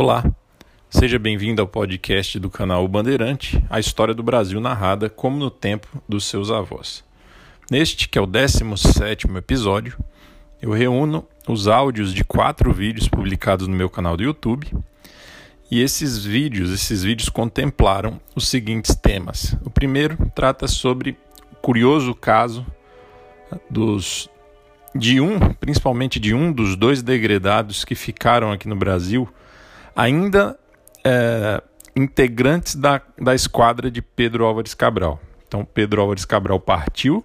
Olá, seja bem-vindo ao podcast do canal Bandeirante, a história do Brasil narrada como no tempo dos seus avós. Neste, que é o 17 episódio, eu reúno os áudios de quatro vídeos publicados no meu canal do YouTube. E esses vídeos, esses vídeos contemplaram os seguintes temas. O primeiro trata sobre o curioso caso dos de um, principalmente de um dos dois degredados que ficaram aqui no Brasil ainda é, integrantes da, da esquadra de Pedro Álvares Cabral. Então, Pedro Álvares Cabral partiu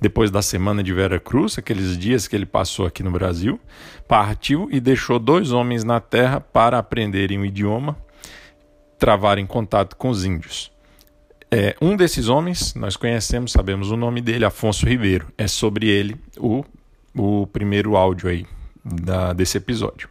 depois da semana de Vera Cruz, aqueles dias que ele passou aqui no Brasil, partiu e deixou dois homens na terra para aprenderem o idioma, travarem contato com os índios. É, um desses homens, nós conhecemos, sabemos o nome dele, Afonso Ribeiro. É sobre ele o, o primeiro áudio aí da, desse episódio.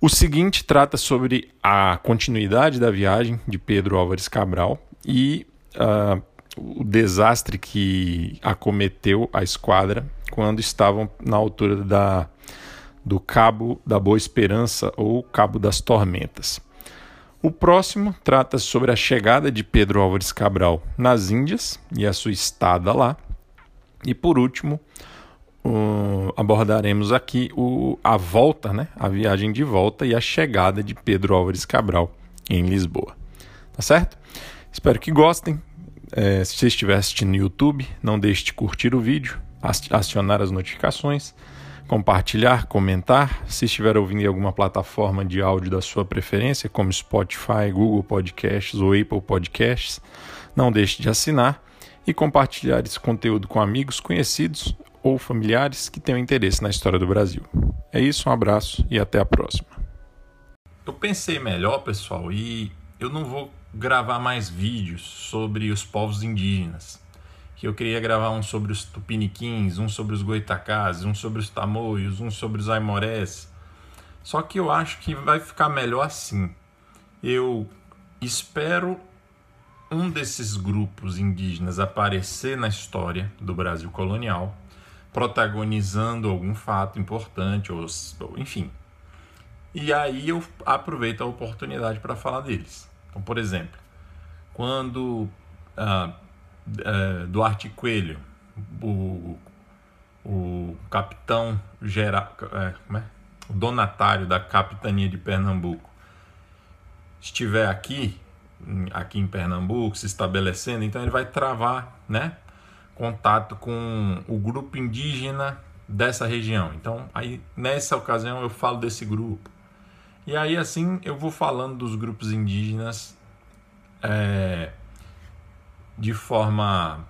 O seguinte trata sobre a continuidade da viagem de Pedro Álvares Cabral e uh, o desastre que acometeu a esquadra quando estavam na altura da, do Cabo da Boa Esperança ou Cabo das Tormentas. O próximo trata sobre a chegada de Pedro Álvares Cabral nas Índias e a sua estada lá. E por último, uh, abordaremos aqui o, a volta, né, a viagem de volta e a chegada de Pedro Álvares Cabral em Lisboa. Tá certo? Espero que gostem. É, se você estiver assistindo no YouTube, não deixe de curtir o vídeo, acionar as notificações, compartilhar, comentar. Se estiver ouvindo em alguma plataforma de áudio da sua preferência, como Spotify, Google Podcasts ou Apple Podcasts, não deixe de assinar e compartilhar esse conteúdo com amigos, conhecidos ou familiares que tenham interesse na história do Brasil. É isso, um abraço e até a próxima. Eu pensei melhor, pessoal, e eu não vou gravar mais vídeos sobre os povos indígenas. Que eu queria gravar um sobre os tupiniquins, um sobre os goitacás, um sobre os tamoios, um sobre os aimorés. Só que eu acho que vai ficar melhor assim. Eu espero um desses grupos indígenas aparecer na história do Brasil colonial protagonizando algum fato importante, ou, enfim. E aí eu aproveito a oportunidade para falar deles. Então, por exemplo, quando ah, ah, Duarte Coelho, o, o capitão geral, é, é? o donatário da capitania de Pernambuco, estiver aqui, aqui em Pernambuco, se estabelecendo, então ele vai travar, né? Contato com o grupo indígena dessa região. Então, aí nessa ocasião eu falo desse grupo. E aí assim eu vou falando dos grupos indígenas é, de forma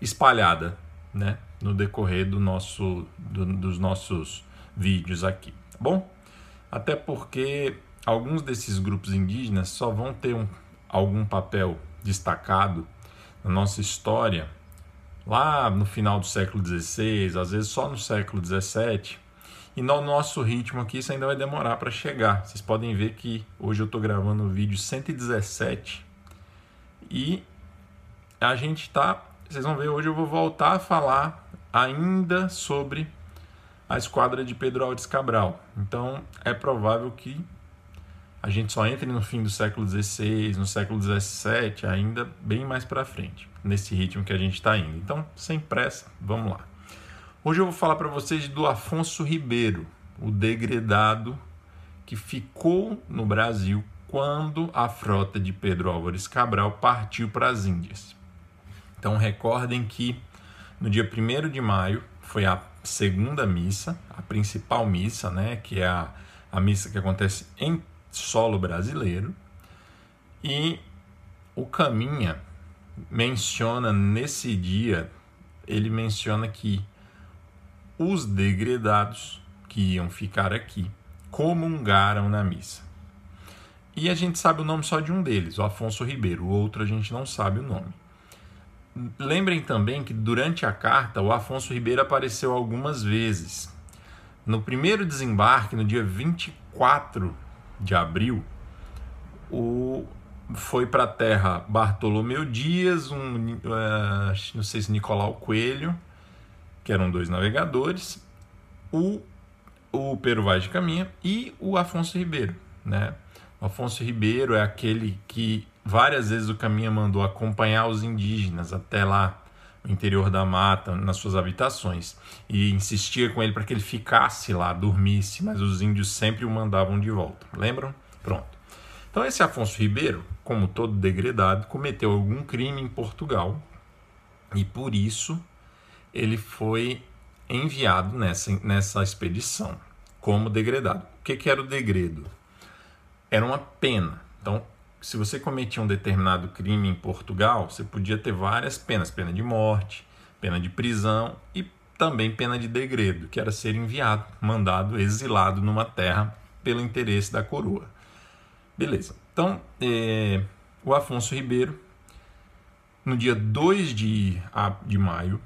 espalhada, né, no decorrer do nosso, do, dos nossos vídeos aqui, tá bom? Até porque alguns desses grupos indígenas só vão ter um, algum papel destacado na nossa história lá no final do século XVI, às vezes só no século XVII. E no nosso ritmo aqui isso ainda vai demorar para chegar. Vocês podem ver que hoje eu estou gravando o vídeo 117 e a gente está. Vocês vão ver, hoje eu vou voltar a falar ainda sobre a esquadra de Pedro Alves Cabral. Então é provável que a gente só entre no fim do século XVI, no século XVII, ainda bem mais para frente nesse ritmo que a gente está indo. Então, sem pressa, vamos lá. Hoje eu vou falar para vocês do Afonso Ribeiro, o degredado que ficou no Brasil quando a frota de Pedro Álvares Cabral partiu para as Índias. Então recordem que no dia 1 de maio foi a segunda missa, a principal missa, né, que é a, a missa que acontece em solo brasileiro, e o Caminha menciona nesse dia, ele menciona que os degredados que iam ficar aqui comungaram na missa. E a gente sabe o nome só de um deles, o Afonso Ribeiro, o outro a gente não sabe o nome. Lembrem também que durante a carta o Afonso Ribeiro apareceu algumas vezes. No primeiro desembarque, no dia 24 de abril, o foi para a terra Bartolomeu Dias, um, uh, não sei se Nicolau Coelho, que eram dois navegadores, o, o Pero Vaz de Caminha e o Afonso Ribeiro. né? O Afonso Ribeiro é aquele que várias vezes o Caminha mandou acompanhar os indígenas até lá interior da mata, nas suas habitações, e insistia com ele para que ele ficasse lá, dormisse, mas os índios sempre o mandavam de volta. Lembram? Pronto. Então esse Afonso Ribeiro, como todo degredado, cometeu algum crime em Portugal e por isso ele foi enviado nessa, nessa expedição como degredado. O que, que era o degredo? Era uma pena. Então, se você cometia um determinado crime em Portugal, você podia ter várias penas: pena de morte, pena de prisão e também pena de degredo, que era ser enviado, mandado, exilado numa terra pelo interesse da coroa. Beleza. Então, é, o Afonso Ribeiro, no dia 2 de, de maio,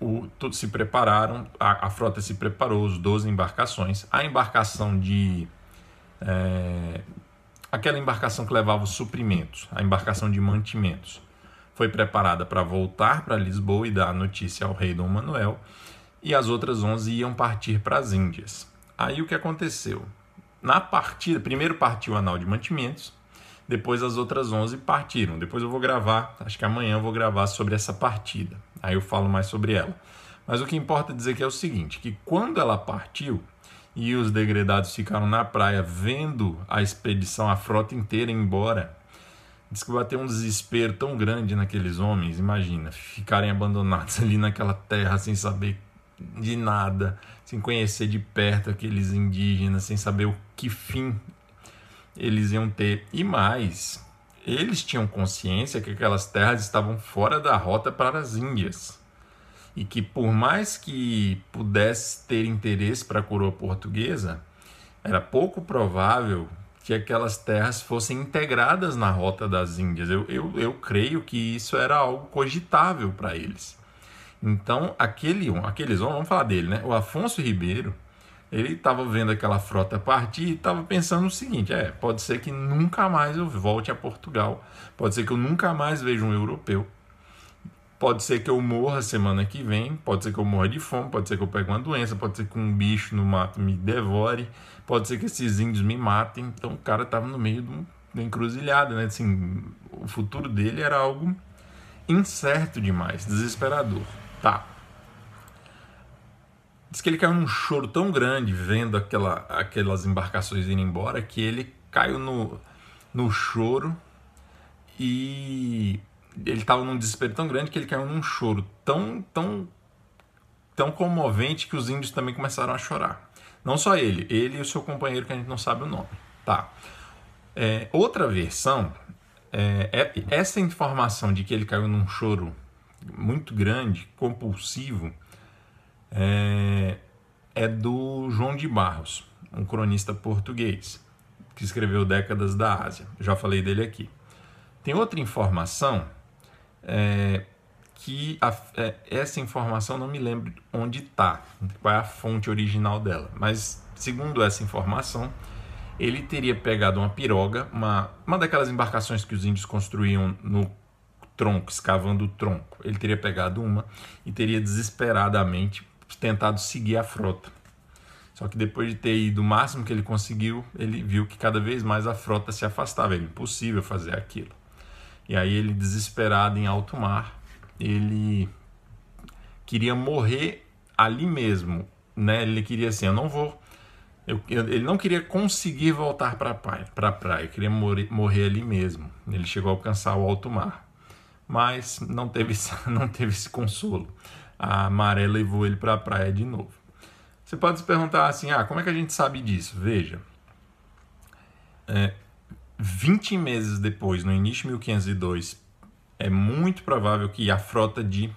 o, todos se prepararam, a, a, frota se preparou, os 12 embarcações. A embarcação de. É, aquela embarcação que levava os suprimentos, a embarcação de mantimentos, foi preparada para voltar para Lisboa e dar a notícia ao rei Dom Manuel, e as outras 11 iam partir para as Índias. Aí o que aconteceu? Na partida, primeiro partiu o anal de mantimentos, depois as outras 11 partiram. Depois eu vou gravar, acho que amanhã eu vou gravar sobre essa partida. Aí eu falo mais sobre ela. Mas o que importa dizer que é o seguinte, que quando ela partiu e os degredados ficaram na praia vendo a expedição, a frota inteira embora, diz que bateu um desespero tão grande naqueles homens, imagina, ficarem abandonados ali naquela terra sem saber de nada, sem conhecer de perto aqueles indígenas, sem saber o que fim eles iam ter. E mais, eles tinham consciência que aquelas terras estavam fora da rota para as Índias. E que por mais que pudesse ter interesse para a coroa portuguesa, era pouco provável que aquelas terras fossem integradas na rota das Índias. Eu, eu, eu creio que isso era algo cogitável para eles. Então, aquele, aqueles homens, vamos falar dele, né? O Afonso Ribeiro, ele estava vendo aquela frota partir e estava pensando o seguinte: é, pode ser que nunca mais eu volte a Portugal, pode ser que eu nunca mais veja um europeu, pode ser que eu morra semana que vem, pode ser que eu morra de fome, pode ser que eu pegue uma doença, pode ser que um bicho no mato me devore, pode ser que esses índios me matem. Então o cara estava no meio de uma encruzilhada, né? Assim, o futuro dele era algo incerto demais, desesperador. Tá. Diz que ele caiu num choro tão grande vendo aquela, aquelas embarcações indo embora que ele caiu no, no choro e ele estava num desespero tão grande que ele caiu num choro tão, tão, tão comovente que os índios também começaram a chorar. Não só ele, ele e o seu companheiro que a gente não sabe o nome. Tá. É, outra versão, é, é, essa informação de que ele caiu num choro muito grande, compulsivo, é, é do João de Barros, um cronista português, que escreveu Décadas da Ásia. Já falei dele aqui. Tem outra informação é, que a, é, essa informação não me lembro onde está, qual é a fonte original dela, mas segundo essa informação, ele teria pegado uma piroga, uma, uma daquelas embarcações que os índios construíam no tronco, escavando o tronco. Ele teria pegado uma e teria desesperadamente tentado seguir a frota. Só que depois de ter ido o máximo que ele conseguiu, ele viu que cada vez mais a frota se afastava. Era impossível fazer aquilo. E aí ele, desesperado em alto mar, ele queria morrer ali mesmo, né? Ele queria assim, eu não vou eu, eu, ele não queria conseguir voltar para a praia, pra praia, queria morrer, morrer ali mesmo. Ele chegou a alcançar o alto mar, mas não teve, não teve esse consolo a maré levou ele para a praia de novo. Você pode se perguntar assim: ah, como é que a gente sabe disso? Veja, é, 20 meses depois, no início de 1502, é muito provável que a frota de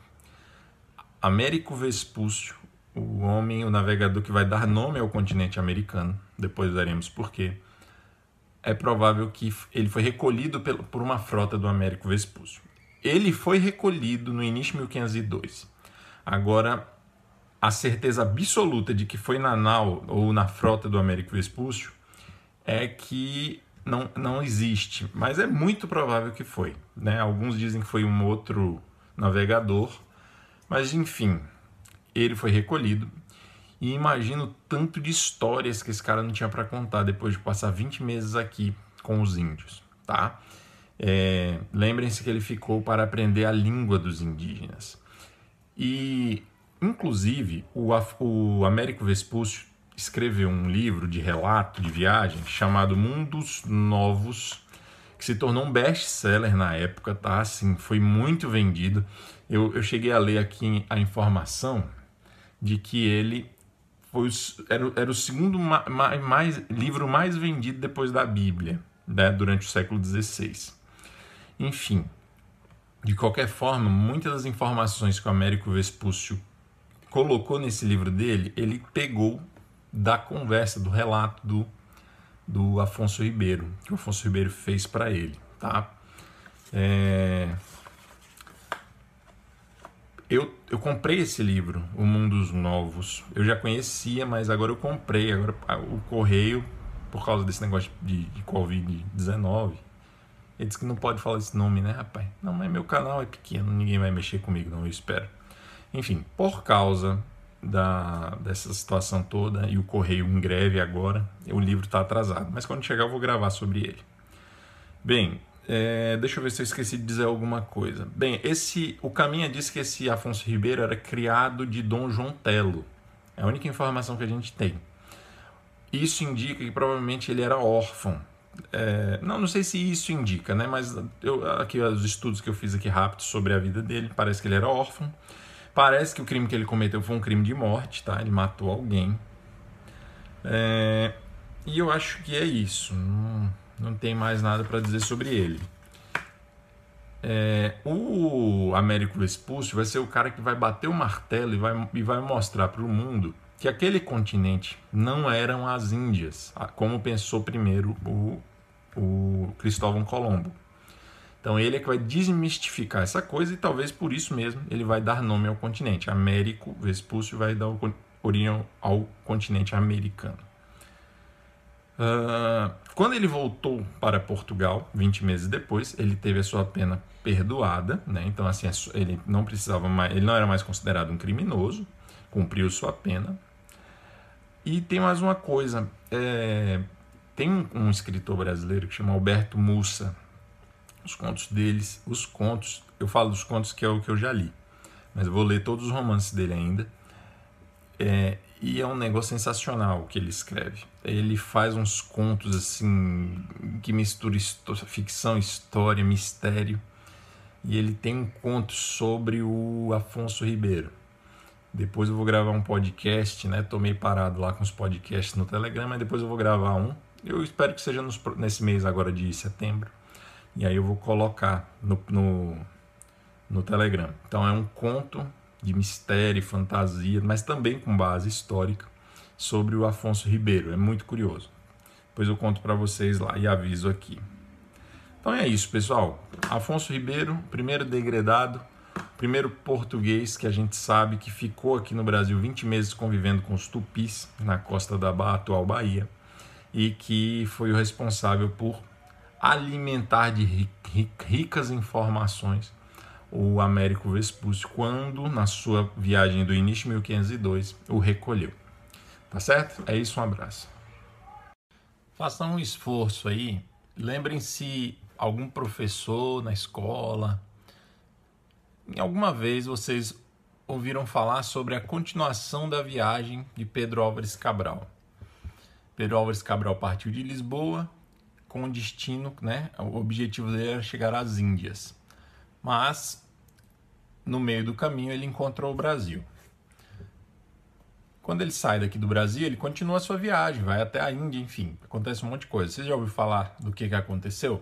Américo Vespúcio, o homem, o navegador que vai dar nome ao continente americano, depois veremos porquê, é provável que ele foi recolhido por uma frota do Américo Vespúcio. Ele foi recolhido no início de 1502. Agora, a certeza absoluta de que foi na nau ou na frota do Américo Vespúcio é que não, não existe, mas é muito provável que foi. Né? Alguns dizem que foi um outro navegador, mas enfim, ele foi recolhido E imagino tanto de histórias que esse cara não tinha para contar depois de passar 20 meses aqui com os índios, tá? É, Lembrem-se que ele ficou para aprender a língua dos indígenas. E, inclusive, o, o Américo Vespúcio escreveu um livro de relato de viagem chamado Mundos Novos, que se tornou um best-seller na época, tá? Assim, foi muito vendido. Eu, eu cheguei a ler aqui a informação de que ele foi era, era o segundo ma, ma, mais, livro mais vendido depois da Bíblia, né, durante o século XVI. Enfim, de qualquer forma, muitas das informações que o Américo Vespúcio colocou nesse livro dele, ele pegou da conversa, do relato do, do Afonso Ribeiro, que o Afonso Ribeiro fez para ele, tá? É, eu, eu comprei esse livro, O Mundos Novos. Eu já conhecia, mas agora eu comprei. Agora o correio, por causa desse negócio de, de Covid-19, ele disse que não pode falar esse nome, né, rapaz? Não, mas meu canal é pequeno, ninguém vai mexer comigo, não, eu espero. Enfim, por causa da, dessa situação toda e o correio em greve agora, o livro está atrasado. Mas quando chegar eu vou gravar sobre ele. Bem, é, deixa eu ver se eu esqueci de dizer alguma coisa. Bem, esse o Caminha disse que esse Afonso Ribeiro era criado de Dom João Telo. É a única informação que a gente tem. Isso indica que provavelmente ele era órfão. É, não, não sei se isso indica, né? Mas eu, aqui os estudos que eu fiz aqui rápido sobre a vida dele, parece que ele era órfão. Parece que o crime que ele cometeu foi um crime de morte, tá? Ele matou alguém. É, e eu acho que é isso. Não, não tem mais nada para dizer sobre ele. É, o Américo Vespúcio vai ser o cara que vai bater o martelo e vai, e vai mostrar para o mundo que aquele continente não eram as Índias, como pensou primeiro o, o Cristóvão Colombo. Então ele é que vai desmistificar essa coisa e talvez por isso mesmo ele vai dar nome ao continente. Américo Vespúcio vai dar origem ao continente americano. Uh, quando ele voltou para Portugal, 20 meses depois, ele teve a sua pena perdoada, né? Então assim, ele não precisava mais, ele não era mais considerado um criminoso, cumpriu sua pena. E tem mais uma coisa, é, tem um, um, escritor brasileiro que chama Alberto Mussa. Os contos deles, os contos, eu falo dos contos que é o que eu já li, mas eu vou ler todos os romances dele ainda. É, e é um negócio sensacional o que ele escreve. Ele faz uns contos assim que mistura ficção, história, mistério. E ele tem um conto sobre o Afonso Ribeiro. Depois eu vou gravar um podcast, né? Tô meio parado lá com os podcasts no Telegram, mas depois eu vou gravar um. Eu espero que seja nos, nesse mês agora de setembro. E aí eu vou colocar no, no, no Telegram. Então é um conto de mistério, fantasia, mas também com base histórica sobre o Afonso Ribeiro. É muito curioso. Depois eu conto para vocês lá e aviso aqui. Então é isso, pessoal. Afonso Ribeiro, primeiro degradado, primeiro português que a gente sabe que ficou aqui no Brasil 20 meses convivendo com os tupis na costa da atual Bahia e que foi o responsável por alimentar de ricas informações o Américo Vespúcio quando, na sua viagem do início de 1502, o recolheu. Tá certo? É isso, um abraço. Façam um esforço aí. Lembrem-se algum professor na escola. Em alguma vez vocês ouviram falar sobre a continuação da viagem de Pedro Álvares Cabral. Pedro Álvares Cabral partiu de Lisboa com destino, né? O objetivo dele era chegar às Índias. Mas no meio do caminho ele encontrou o Brasil. Quando ele sai daqui do Brasil, ele continua a sua viagem, vai até a Índia, enfim, acontece um monte de coisa. Você já ouviu falar do que, que aconteceu?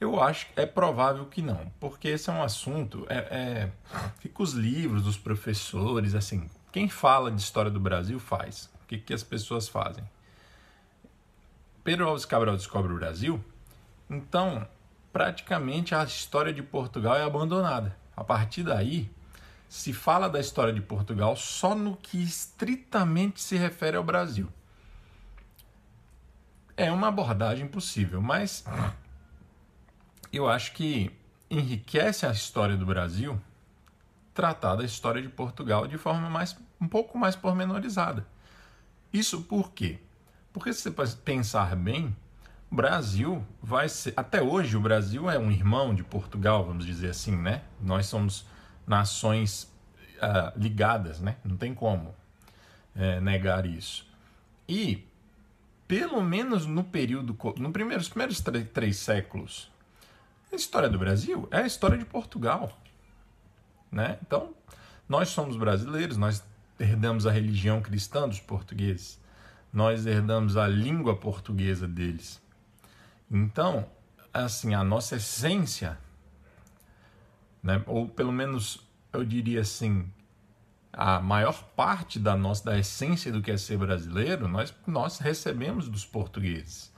Eu acho que é provável que não, porque esse é um assunto. É, é, fica os livros dos professores, assim. Quem fala de história do Brasil faz. O que, que as pessoas fazem? Pedro Alves Cabral descobre o Brasil, então praticamente a história de Portugal é abandonada. A partir daí, se fala da história de Portugal só no que estritamente se refere ao Brasil. É uma abordagem possível, mas eu acho que enriquece a história do Brasil tratar da história de Portugal de forma mais um pouco mais pormenorizada. Isso por quê? Porque se você pensar bem, o Brasil vai ser. Até hoje, o Brasil é um irmão de Portugal, vamos dizer assim, né? Nós somos nações uh, ligadas, né? Não tem como é, negar isso. E, pelo menos no período. No primeiro, nos primeiros três, séculos, a história do Brasil é a história de Portugal. Né? Então, nós somos brasileiros, nós herdamos a religião cristã dos portugueses, nós herdamos a língua portuguesa deles. Então, assim, a nossa essência, né, ou pelo menos eu diria assim, a maior parte da nossa da essência do que é ser brasileiro, nós nós recebemos dos portugueses.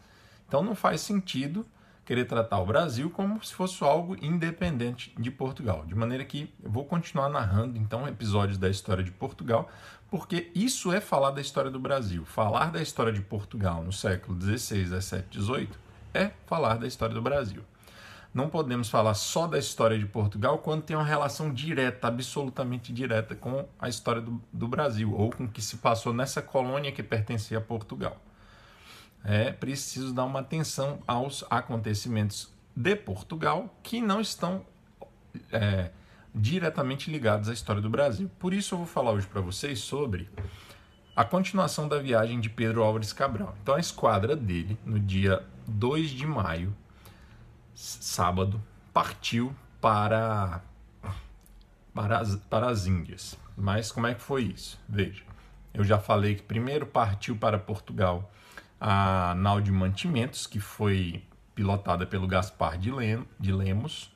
Então não faz sentido querer tratar o Brasil como se fosse algo independente de Portugal. De maneira que eu vou continuar narrando então episódios da história de Portugal, porque isso é falar da história do Brasil. Falar da história de Portugal no século 16, 17, 18 é falar da história do Brasil. Não podemos falar só da história de Portugal quando tem uma relação direta, absolutamente direta com a história do, do Brasil ou com o que se passou nessa colônia que pertencia a Portugal é preciso dar uma atenção aos acontecimentos de Portugal que não estão é, diretamente ligados à história do Brasil. Por isso eu vou falar hoje para vocês sobre a continuação da viagem de Pedro Álvares Cabral. Então a esquadra dele, no dia 2 de maio, sábado, partiu para, para, as, para as Índias. Mas como é que foi isso? Veja, eu já falei que primeiro partiu para Portugal a nau de mantimentos, que foi pilotada pelo Gaspar de, Lemos.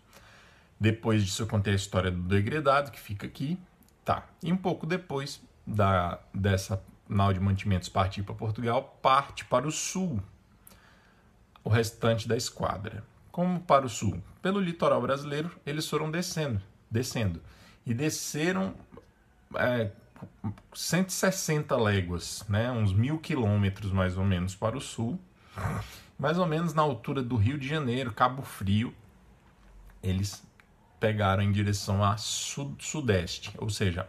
Depois disso eu contei a história do degredado, que fica aqui. Tá. E um pouco depois da, dessa nau de mantimentos partir para Portugal, parte para o sul o restante da esquadra. Como para o sul? Pelo litoral brasileiro, eles foram descendo, descendo. E desceram é, 160 léguas, né, uns mil quilômetros mais ou menos para o sul, mais ou menos na altura do Rio de Janeiro, Cabo Frio, eles pegaram em direção a sud sudeste, ou seja,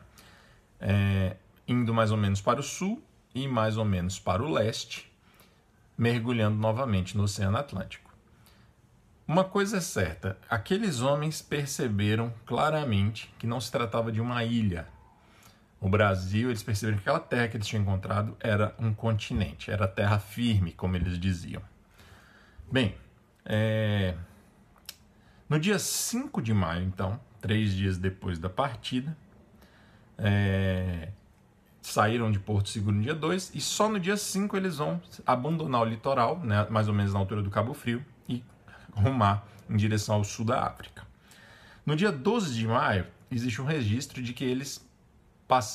é, indo mais ou menos para o sul e mais ou menos para o leste, mergulhando novamente no Oceano Atlântico. Uma coisa é certa, aqueles homens perceberam claramente que não se tratava de uma ilha, o Brasil, eles perceberam que aquela terra que eles tinham encontrado era um continente, era terra firme, como eles diziam. Bem, é... no dia 5 de maio, então, três dias depois da partida, é... saíram de Porto Seguro no dia 2 e só no dia 5 eles vão abandonar o litoral, né, mais ou menos na altura do Cabo Frio, e rumar em direção ao sul da África. No dia 12 de maio, existe um registro de que eles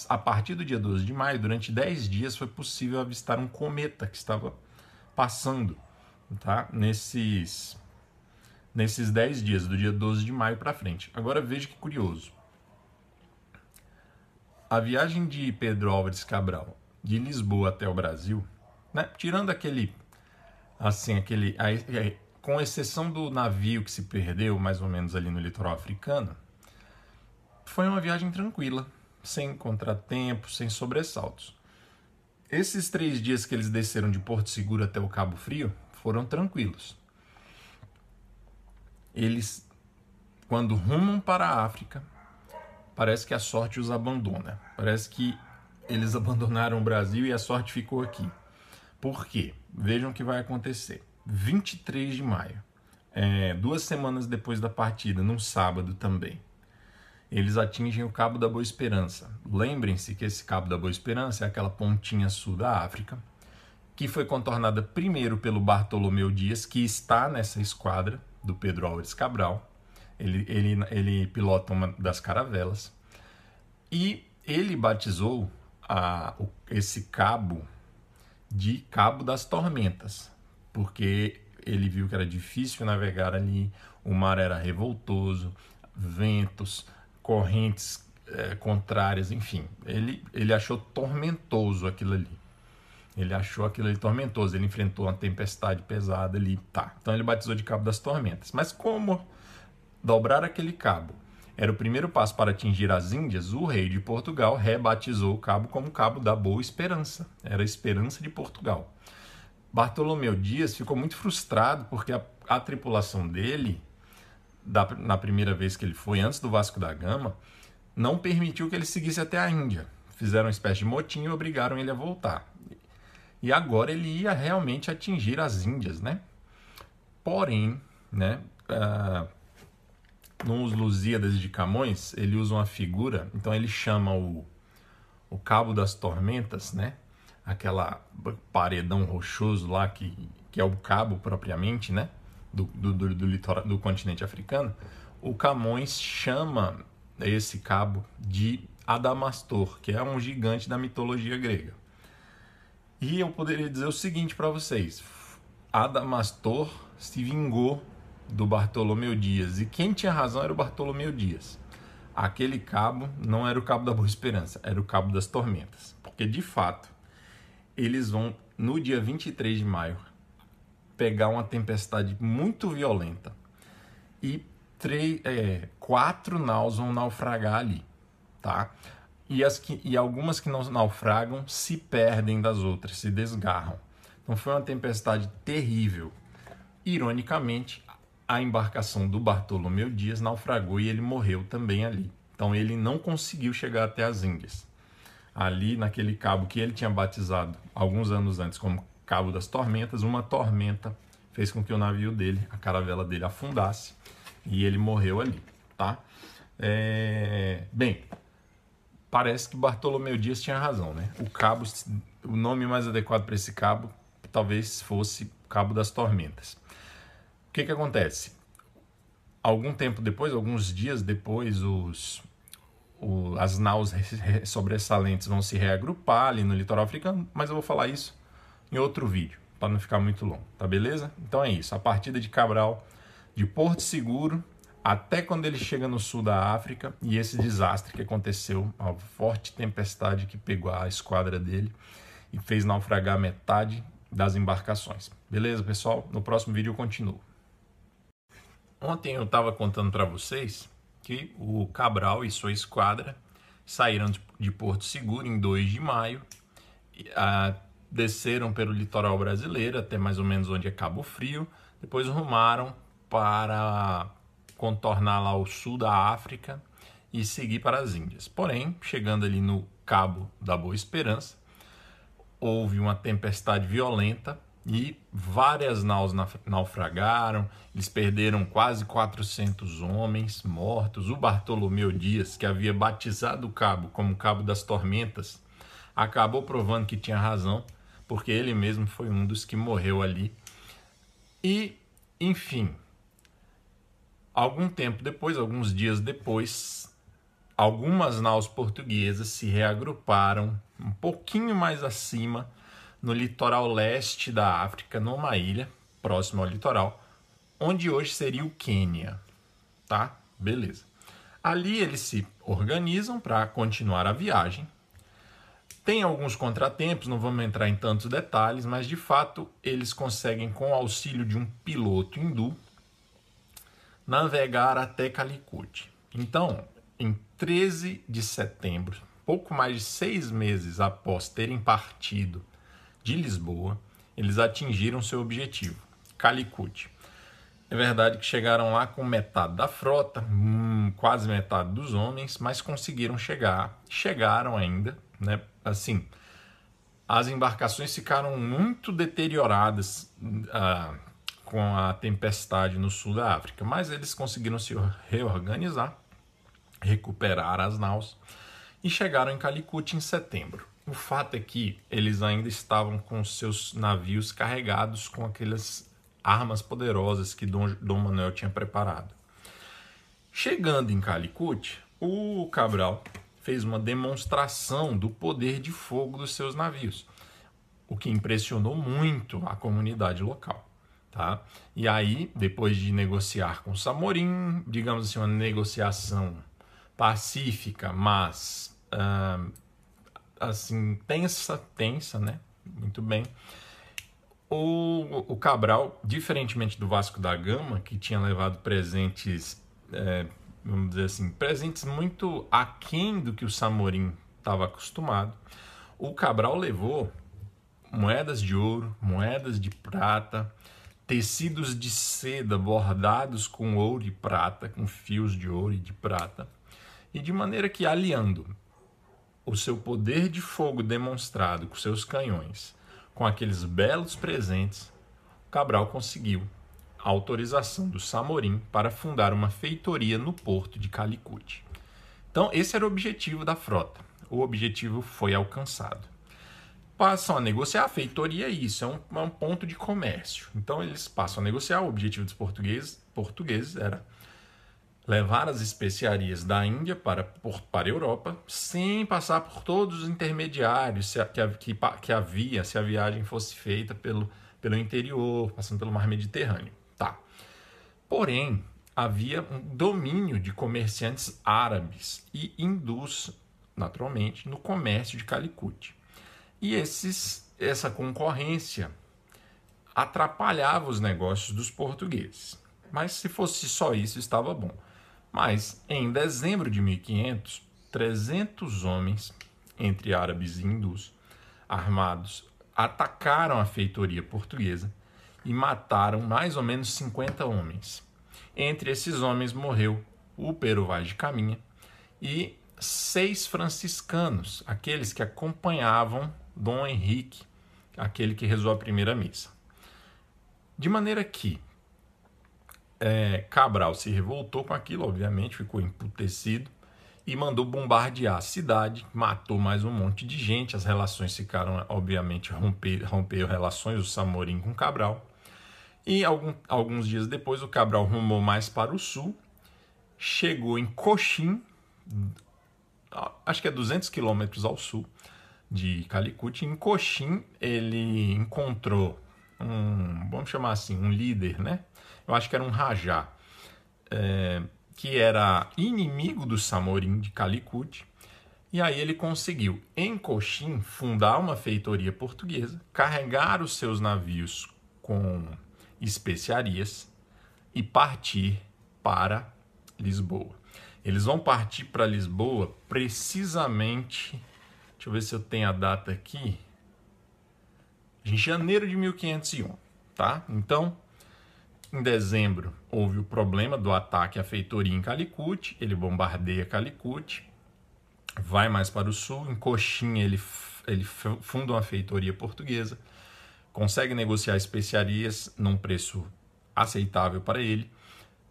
a partir do dia 12 de maio, durante 10 dias, foi possível avistar um cometa que estava passando tá? nesses, nesses 10 dias, do dia 12 de maio para frente. Agora veja que curioso. A viagem de Pedro Álvares Cabral de Lisboa até o Brasil, né? tirando aquele, assim, aquele, a, a, com exceção do navio que se perdeu mais ou menos ali no litoral africano, foi uma viagem tranquila sem contratempos, sem sobressaltos. Esses três dias que eles desceram de Porto Seguro até o Cabo Frio foram tranquilos. Eles, quando rumam para a África, parece que a sorte os abandona. Parece que eles abandonaram o Brasil e a sorte ficou aqui. Por quê? Vejam o que vai acontecer. 23 de maio, é, duas semanas depois da partida, num sábado também eles atingem o Cabo da Boa Esperança. Lembrem-se que esse Cabo da Boa Esperança é aquela pontinha sul da África, que foi contornada primeiro pelo Bartolomeu Dias, que está nessa esquadra do Pedro Álvares Cabral. Ele, ele, ele pilota uma das caravelas. E ele batizou a, esse cabo de Cabo das Tormentas, porque ele viu que era difícil navegar ali, o mar era revoltoso, ventos, correntes é, contrárias, enfim. Ele, ele achou tormentoso aquilo ali. Ele achou aquilo ali tormentoso. Ele enfrentou uma tempestade pesada ali. Tá. Então ele batizou de Cabo das Tormentas. Mas como dobrar aquele cabo era o primeiro passo para atingir as Índias, o rei de Portugal rebatizou o cabo como Cabo da Boa Esperança. Era a Esperança de Portugal. Bartolomeu Dias ficou muito frustrado porque a, a tripulação dele, da, na primeira vez que ele foi, antes do Vasco da Gama, não permitiu que ele seguisse até a Índia. Fizeram uma espécie de motim e obrigaram ele a voltar. E agora ele ia realmente atingir as Índias, né? Porém, né, uh, nos Lusíadas de Camões, ele usa uma figura, então ele chama o, o Cabo das Tormentas, né? Aquela paredão rochoso lá que, que é o cabo propriamente, né? Do, do, do, do, litoral, do continente africano. O Camões chama esse cabo de Adamastor, que é um gigante da mitologia grega. E eu poderia dizer o seguinte para vocês: Adamastor se vingou do Bartolomeu Dias. E quem tinha razão era o Bartolomeu Dias. Aquele cabo não era o cabo da Boa Esperança, era o cabo das tormentas. Porque de fato, eles vão no dia 23 de maio pegar uma tempestade muito violenta e três, é, quatro naus vão naufragar ali, tá? E, as que, e algumas que não naufragam se perdem das outras, se desgarram. Então foi uma tempestade terrível. Ironicamente, a embarcação do Bartolomeu Dias naufragou e ele morreu também ali. Então ele não conseguiu chegar até as Índias. Ali, naquele cabo que ele tinha batizado alguns anos antes como Cabo das Tormentas, uma tormenta fez com que o navio dele, a caravela dele, afundasse e ele morreu ali, tá? É... Bem, parece que Bartolomeu Dias tinha razão, né? O cabo, o nome mais adequado para esse cabo talvez fosse Cabo das Tormentas. O que, que acontece? Algum tempo depois, alguns dias depois, os, as naus sobressalentes vão se reagrupar ali no litoral africano, mas eu vou falar isso em outro vídeo, para não ficar muito longo, tá beleza? Então é isso, a partida de Cabral de Porto Seguro até quando ele chega no sul da África e esse desastre que aconteceu, a forte tempestade que pegou a esquadra dele e fez naufragar metade das embarcações. Beleza, pessoal? No próximo vídeo eu continuo. Ontem eu estava contando para vocês que o Cabral e sua esquadra saíram de Porto Seguro em 2 de maio, a, desceram pelo litoral brasileiro até mais ou menos onde é Cabo Frio, depois rumaram para contornar lá o sul da África e seguir para as Índias. Porém, chegando ali no Cabo da Boa Esperança, houve uma tempestade violenta e várias naus naufragaram, eles perderam quase 400 homens mortos. O Bartolomeu Dias, que havia batizado o cabo como Cabo das Tormentas, acabou provando que tinha razão, porque ele mesmo foi um dos que morreu ali. E, enfim, algum tempo depois, alguns dias depois, algumas naus portuguesas se reagruparam um pouquinho mais acima no litoral leste da África, numa ilha próxima ao litoral, onde hoje seria o Quênia, tá? Beleza. Ali eles se organizam para continuar a viagem. Tem alguns contratempos, não vamos entrar em tantos detalhes, mas de fato eles conseguem, com o auxílio de um piloto hindu, navegar até Calicut. Então, em 13 de setembro, pouco mais de seis meses após terem partido de Lisboa, eles atingiram seu objetivo, Calicut. É verdade que chegaram lá com metade da frota, hum, quase metade dos homens, mas conseguiram chegar. Chegaram ainda, né? Assim, as embarcações ficaram muito deterioradas ah, com a tempestade no sul da África, mas eles conseguiram se reorganizar, recuperar as naus e chegaram em Calicut em setembro. O fato é que eles ainda estavam com seus navios carregados com aquelas armas poderosas que Dom, Dom Manuel tinha preparado. Chegando em Calicut, o Cabral fez uma demonstração do poder de fogo dos seus navios, o que impressionou muito a comunidade local. Tá? E aí, depois de negociar com Samorim, digamos assim, uma negociação pacífica, mas uh, assim, tensa, tensa, né? Muito bem. O, o Cabral, diferentemente do Vasco da Gama, que tinha levado presentes é, vamos dizer assim, presentes muito aquém do que o Samorim estava acostumado. O Cabral levou moedas de ouro, moedas de prata, tecidos de seda bordados com ouro e prata, com fios de ouro e de prata, e de maneira que, aliando o seu poder de fogo demonstrado com seus canhões, com aqueles belos presentes, Cabral conseguiu autorização do Samorim para fundar uma feitoria no porto de Calicut. Então, esse era o objetivo da frota. O objetivo foi alcançado passam a negociar. A feitoria isso, é um, é um, ponto de comércio. Então eles passam a negociar. O objetivo dos portugueses, portugueses era levar as especiarias da Índia para, por, para a Europa sem passar por todos os intermediários que, que, que havia, se a viagem fosse feita pelo, pelo interior, passando pelo mar Mediterrâneo. Porém, havia um domínio de comerciantes árabes e hindus, naturalmente, no comércio de Calicut. E esses, essa concorrência atrapalhava os negócios dos portugueses. Mas se fosse só isso, estava bom. Mas em dezembro de 1500, 300 homens, entre árabes e hindus, armados, atacaram a feitoria portuguesa e mataram mais ou menos 50 homens. Entre esses homens morreu o Pero Vaz de Caminha e seis franciscanos, aqueles que acompanhavam Dom Henrique, aquele que rezou a primeira missa. De maneira que é, Cabral se revoltou com aquilo, obviamente, ficou emputecido e mandou bombardear a cidade, matou mais um monte de gente, as relações ficaram, obviamente, romper, rompeu relações do Samorim com Cabral. E algum, alguns dias depois o Cabral rumou mais para o sul, chegou em Coxim, acho que é 200 quilômetros ao sul, de Calicut. Em Coxim, ele encontrou um, vamos chamar assim, um líder, né? Eu acho que era um rajá, é, que era inimigo do Samorim de Calicut. E aí ele conseguiu, em Coxim, fundar uma feitoria portuguesa, carregar os seus navios com especiarias e partir para Lisboa. Eles vão partir para Lisboa precisamente Deixa eu ver se eu tenho a data aqui. Em janeiro de 1501, tá? Então, em dezembro, houve o problema do ataque à feitoria em Calicut. Ele bombardeia Calicut, vai mais para o sul. Em Coxinha, ele, ele funda uma feitoria portuguesa, consegue negociar especiarias num preço aceitável para ele,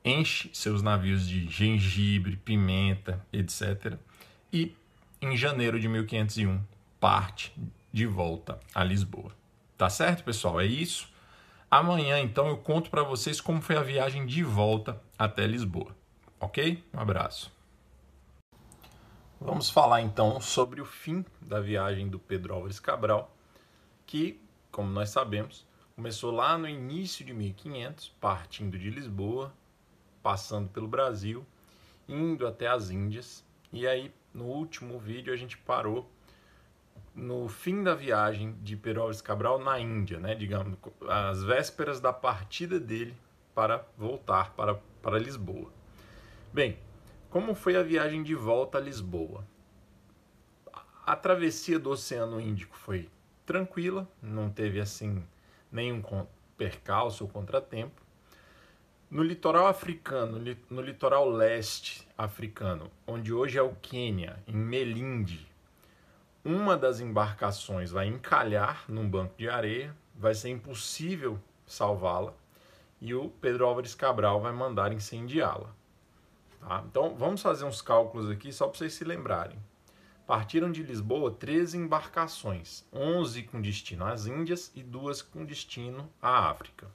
enche seus navios de gengibre, pimenta, etc. E em janeiro de 1501, parte de volta a Lisboa. Tá certo, pessoal? É isso. Amanhã, então, eu conto para vocês como foi a viagem de volta até Lisboa. Ok? Um abraço. Vamos falar então sobre o fim da viagem do Pedro Álvares Cabral, que, como nós sabemos, começou lá no início de 1500, partindo de Lisboa, passando pelo Brasil, indo até as Índias, e aí no último vídeo a gente parou no fim da viagem de Peralves Cabral na Índia, né? Digamos, às vésperas da partida dele para voltar para, para Lisboa. Bem, como foi a viagem de volta a Lisboa? A travessia do Oceano Índico foi tranquila, não teve assim nenhum percalço ou contratempo. No litoral africano, no litoral leste africano, onde hoje é o Quênia, em Melinde, uma das embarcações vai encalhar num banco de areia, vai ser impossível salvá-la e o Pedro Álvares Cabral vai mandar incendiá-la. Tá? Então vamos fazer uns cálculos aqui só para vocês se lembrarem. Partiram de Lisboa 13 embarcações, 11 com destino às Índias e duas com destino à África.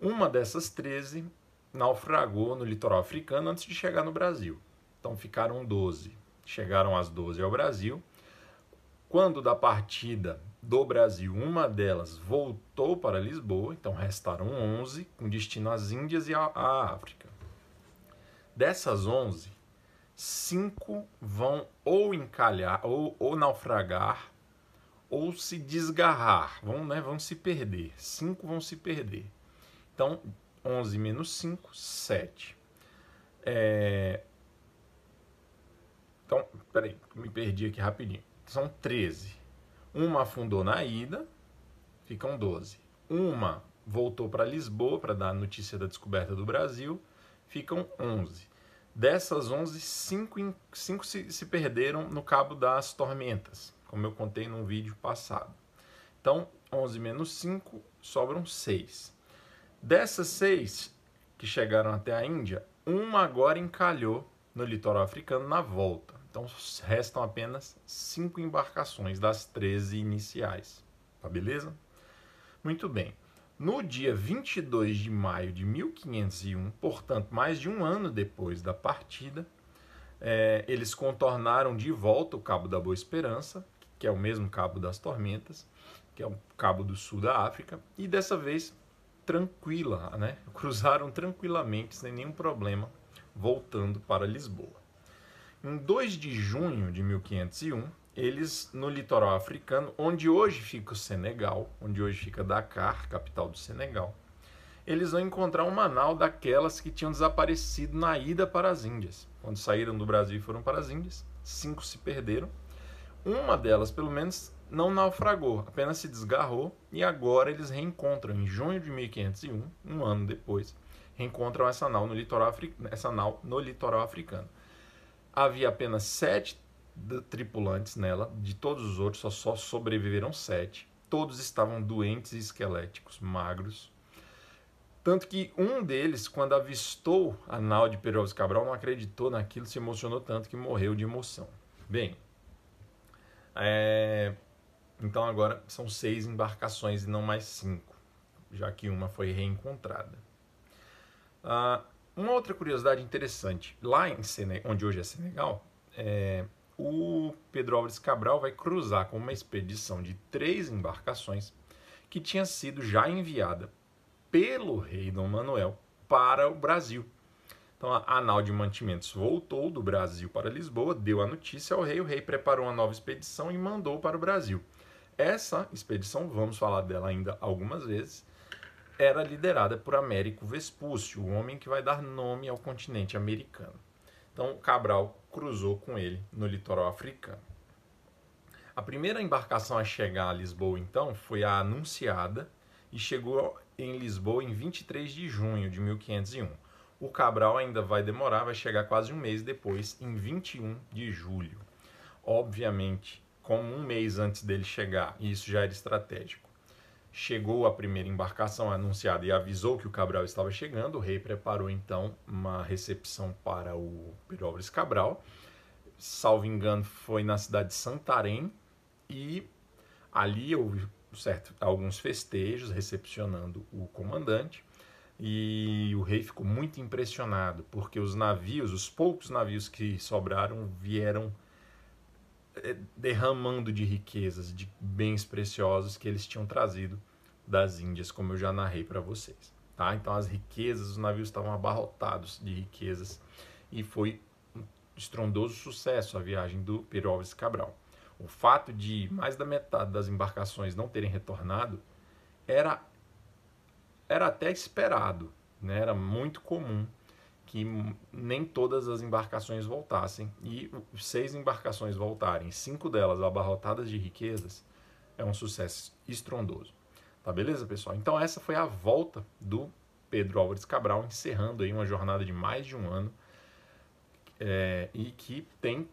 Uma dessas 13 naufragou no litoral africano antes de chegar no Brasil. Então ficaram 12. Chegaram as 12 ao Brasil. Quando da partida do Brasil, uma delas voltou para Lisboa, então restaram 11, com destino às Índias e à África. Dessas 11, cinco vão ou encalhar, ou, ou naufragar, ou se desgarrar, vão, né, vão se perder. Cinco vão se perder. Então, 11 menos 5, 7. É... Então, peraí, me perdi aqui rapidinho. São 13. Uma afundou na ida, ficam 12. Uma voltou para Lisboa para dar a notícia da descoberta do Brasil, ficam 11. Dessas 11, 5, 5 se, se perderam no Cabo das Tormentas, como eu contei num vídeo passado. Então, 11 menos 5, sobram 6. Dessas 6 que chegaram até a Índia, uma agora encalhou no litoral africano na volta. Então, restam apenas 5 embarcações das 13 iniciais. Tá beleza? Muito bem. No dia 22 de maio de 1501, portanto, mais de um ano depois da partida, é, eles contornaram de volta o Cabo da Boa Esperança, que é o mesmo Cabo das Tormentas, que é o Cabo do Sul da África, e dessa vez tranquila, né? Cruzaram tranquilamente, sem nenhum problema, voltando para Lisboa. Em 2 de junho de 1501, eles no litoral africano, onde hoje fica o Senegal, onde hoje fica Dakar, capital do Senegal, eles vão encontrar uma nau daquelas que tinham desaparecido na ida para as Índias. Quando saíram do Brasil e foram para as Índias, cinco se perderam. Uma delas, pelo menos, não naufragou, apenas se desgarrou e agora eles reencontram, em junho de 1501, um ano depois, reencontram essa nau no litoral, essa nau no litoral africano. Havia apenas sete tripulantes nela, de todos os outros só, só sobreviveram sete. Todos estavam doentes e esqueléticos, magros. Tanto que um deles, quando avistou a nau de Perovis Cabral, não acreditou naquilo, se emocionou tanto que morreu de emoção. Bem, é... então agora são seis embarcações e não mais cinco, já que uma foi reencontrada. Ah, uma outra curiosidade interessante, lá em Senegal, onde hoje é Senegal, é, o Pedro Álvares Cabral vai cruzar com uma expedição de três embarcações que tinha sido já enviada pelo rei Dom Manuel para o Brasil. Então a nau de mantimentos voltou do Brasil para Lisboa, deu a notícia ao rei, o rei preparou uma nova expedição e mandou para o Brasil. Essa expedição, vamos falar dela ainda algumas vezes, era liderada por Américo Vespúcio, o homem que vai dar nome ao continente americano. Então Cabral cruzou com ele no litoral africano. A primeira embarcação a chegar a Lisboa, então, foi a Anunciada e chegou em Lisboa em 23 de junho de 1501. O Cabral ainda vai demorar, vai chegar quase um mês depois, em 21 de julho. Obviamente, como um mês antes dele chegar, e isso já era estratégico, chegou a primeira embarcação anunciada e avisou que o Cabral estava chegando. O rei preparou então uma recepção para o Pirobres Cabral. Salvo engano, foi na cidade de Santarém e ali houve certo, alguns festejos recepcionando o comandante. E o rei ficou muito impressionado, porque os navios, os poucos navios que sobraram, vieram derramando de riquezas, de bens preciosos que eles tinham trazido das Índias, como eu já narrei para vocês. Tá? Então as riquezas, os navios estavam abarrotados de riquezas e foi um estrondoso sucesso a viagem do Alves Cabral. O fato de mais da metade das embarcações não terem retornado era, era até esperado, né? era muito comum que nem todas as embarcações voltassem e seis embarcações voltarem, cinco delas abarrotadas de riquezas, é um sucesso estrondoso. Tá beleza, pessoal? Então essa foi a volta do Pedro Álvares Cabral, encerrando aí uma jornada de mais de um ano é, e que tem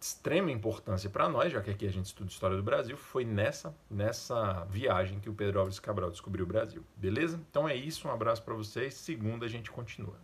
extrema importância para nós, já que aqui a gente estuda história do Brasil, foi nessa nessa viagem que o Pedro Álvares Cabral descobriu o Brasil. Beleza? Então é isso, um abraço para vocês. Segunda a gente continua.